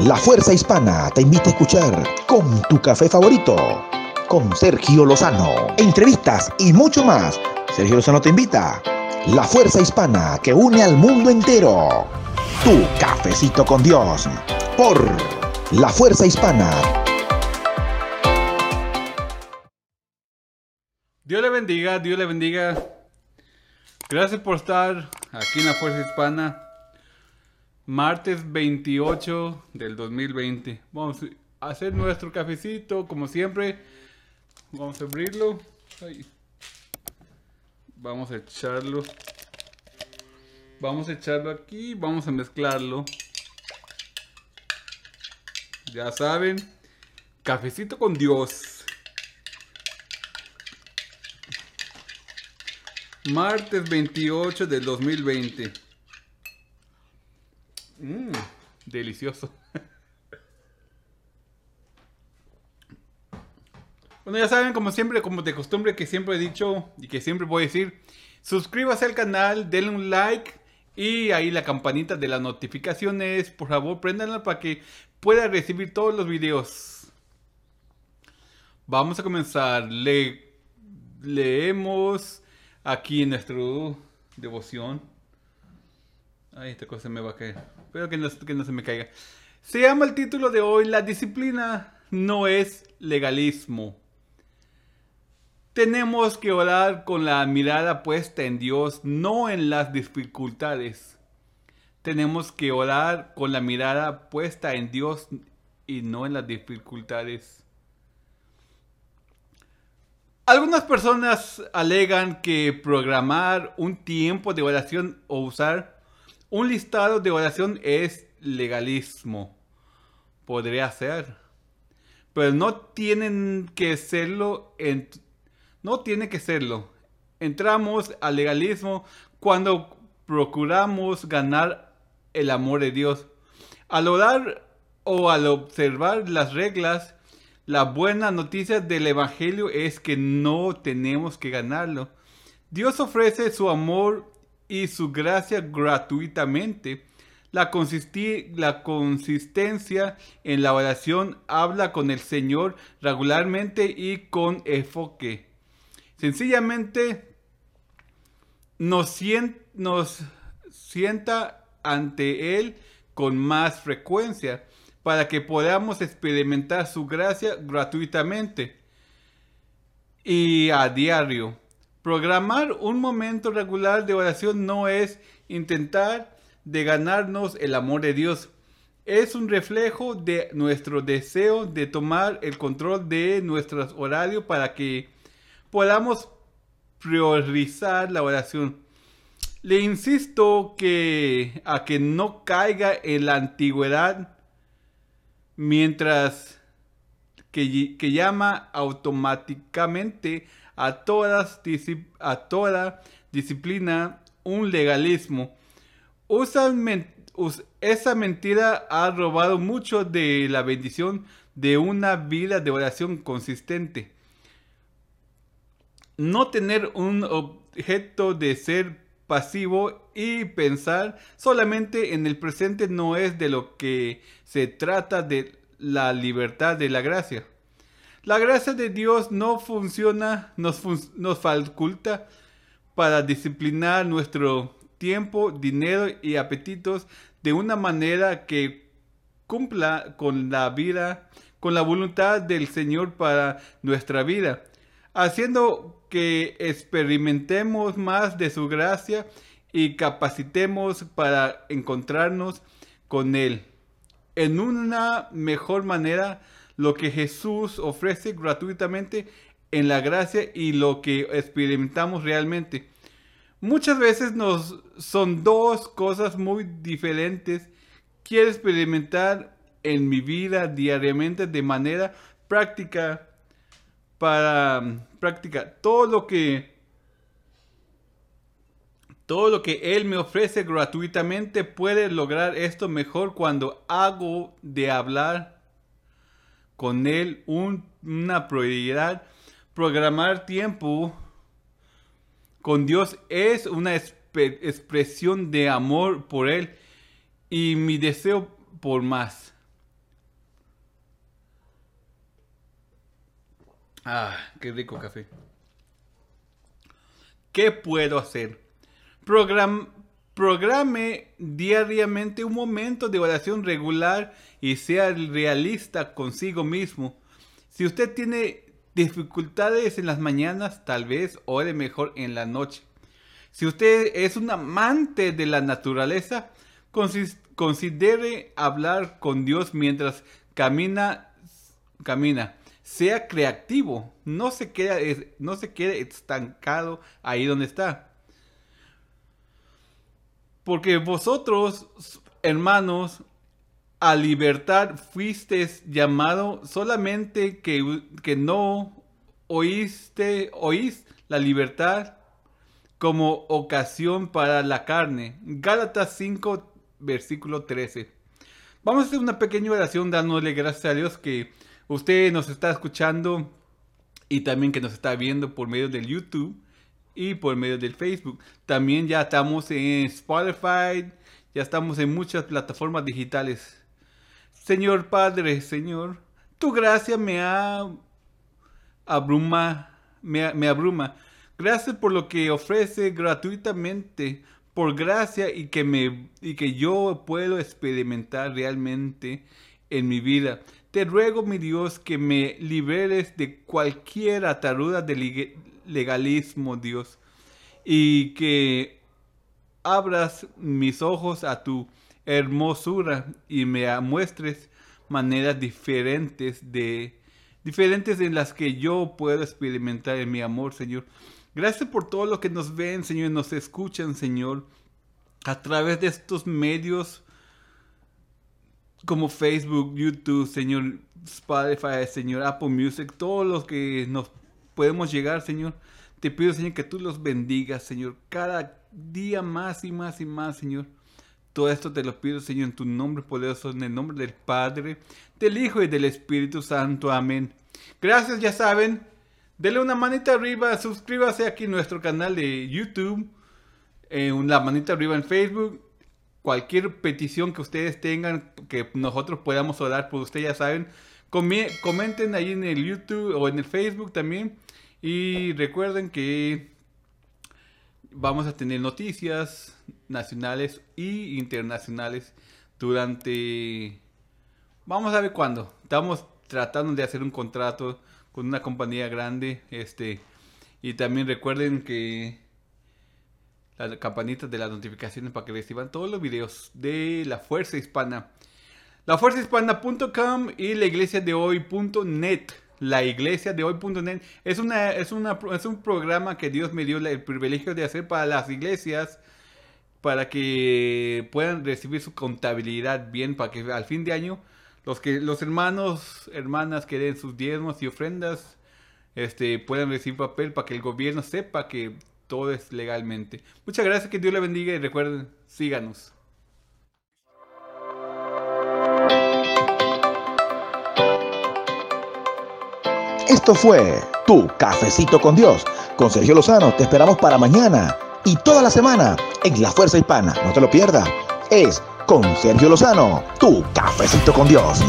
La Fuerza Hispana te invita a escuchar con tu café favorito, con Sergio Lozano, entrevistas y mucho más. Sergio Lozano te invita. La Fuerza Hispana que une al mundo entero. Tu cafecito con Dios. Por La Fuerza Hispana. Dios le bendiga, Dios le bendiga. Gracias por estar aquí en la Fuerza Hispana. Martes 28 del 2020. Vamos a hacer nuestro cafecito, como siempre. Vamos a abrirlo. Vamos a echarlo. Vamos a echarlo aquí. Vamos a mezclarlo. Ya saben. Cafecito con Dios. Martes 28 del 2020. Mmm, delicioso. Bueno, ya saben, como siempre, como de costumbre que siempre he dicho y que siempre voy a decir, suscríbase al canal, denle un like y ahí la campanita de las notificaciones, por favor, préndanla para que pueda recibir todos los videos. Vamos a comenzar. Le, leemos aquí en nuestro devoción. Ay, esta cosa me va a caer. Espero que no, que no se me caiga. Se llama el título de hoy, La disciplina no es legalismo. Tenemos que orar con la mirada puesta en Dios, no en las dificultades. Tenemos que orar con la mirada puesta en Dios y no en las dificultades. Algunas personas alegan que programar un tiempo de oración o usar un listado de oración es legalismo. Podría ser. Pero no tienen que serlo en, no tiene que serlo. Entramos al legalismo cuando procuramos ganar el amor de Dios. Al orar o al observar las reglas, la buena noticia del Evangelio es que no tenemos que ganarlo. Dios ofrece su amor y su gracia gratuitamente. La, la, consistencia en la oración habla con el Señor regularmente y con enfoque. Sencillamente nos, nos sienta ante Él con más frecuencia para que podamos experimentar su gracia gratuitamente y a diario. Programar un momento regular de oración no es intentar de ganarnos el amor de Dios. Es un reflejo de nuestro deseo de tomar el control de nuestros horarios para que podamos priorizar la oración. Le insisto que a que no caiga en la antigüedad mientras que, que llama automáticamente a, todas, a toda disciplina un legalismo. esa mentira ha robado mucho de la bendición de una vida de oración consistente no tener un objeto de ser pasivo y pensar solamente en el presente no es de lo que se trata de la libertad de la gracia. La gracia de Dios no funciona, nos, nos faculta para disciplinar nuestro tiempo, dinero y apetitos de una manera que cumpla con la vida, con la voluntad del Señor para nuestra vida haciendo que experimentemos más de su gracia y capacitemos para encontrarnos con Él. En una mejor manera, lo que Jesús ofrece gratuitamente en la gracia y lo que experimentamos realmente. Muchas veces nos son dos cosas muy diferentes. Quiero experimentar en mi vida diariamente de manera práctica para um, practicar todo lo que todo lo que él me ofrece gratuitamente puede lograr esto mejor cuando hago de hablar con él una prioridad. Programar tiempo con Dios es una expresión de amor por Él y mi deseo por más. Ah, qué rico café. ¿Qué puedo hacer? Program programe diariamente un momento de oración regular y sea realista consigo mismo. Si usted tiene dificultades en las mañanas, tal vez ore mejor en la noche. Si usted es un amante de la naturaleza, considere hablar con Dios mientras camina, camina. Sea creativo, no se, quede, no se quede estancado ahí donde está. Porque vosotros, hermanos, a libertad fuisteis llamado solamente que, que no oíste, oís la libertad como ocasión para la carne. Gálatas 5, versículo 13. Vamos a hacer una pequeña oración dándole gracias a Dios que usted nos está escuchando y también que nos está viendo por medio del YouTube y por medio del Facebook. También ya estamos en Spotify, ya estamos en muchas plataformas digitales. Señor Padre, Señor, tu gracia me ha abruma, me, abruma. Gracias por lo que ofrece gratuitamente, por gracia y que, me, y que yo puedo experimentar realmente en mi vida. Te ruego, mi Dios, que me liberes de cualquier ataruda de legalismo, Dios, y que abras mis ojos a tu hermosura y me muestres maneras diferentes de diferentes en las que yo puedo experimentar en mi amor, Señor. Gracias por todo lo que nos ven, Señor, y nos escuchan, Señor, a través de estos medios como Facebook, YouTube, Señor, Spotify, Señor, Apple Music, todos los que nos podemos llegar, Señor. Te pido, Señor, que tú los bendigas, Señor, cada día más y más y más, Señor. Todo esto te lo pido, Señor, en tu nombre poderoso, en el nombre del Padre, del Hijo y del Espíritu Santo. Amén. Gracias, ya saben. Denle una manita arriba, suscríbase aquí a nuestro canal de YouTube, eh, una manita arriba en Facebook. Cualquier petición que ustedes tengan, que nosotros podamos orar por ustedes, ya saben. Comenten ahí en el YouTube o en el Facebook también. Y recuerden que vamos a tener noticias nacionales y internacionales durante... Vamos a ver cuándo. Estamos tratando de hacer un contrato con una compañía grande. Este, y también recuerden que la campanita de las notificaciones para que reciban todos los videos de la Fuerza Hispana. Lafuerzahispana.com y la iglesia de hoy.net la iglesia de es, una, es, una, es un programa que Dios me dio el privilegio de hacer para las iglesias para que puedan recibir su contabilidad bien, para que al fin de año los que los hermanos, hermanas que den sus diezmos y ofrendas este, puedan recibir papel para que el gobierno sepa que todo es legalmente. Muchas gracias, que Dios le bendiga y recuerden, síganos. Esto fue Tu Cafecito con Dios. Con Sergio Lozano te esperamos para mañana y toda la semana en La Fuerza Hispana. No te lo pierdas. Es con Sergio Lozano, Tu Cafecito con Dios.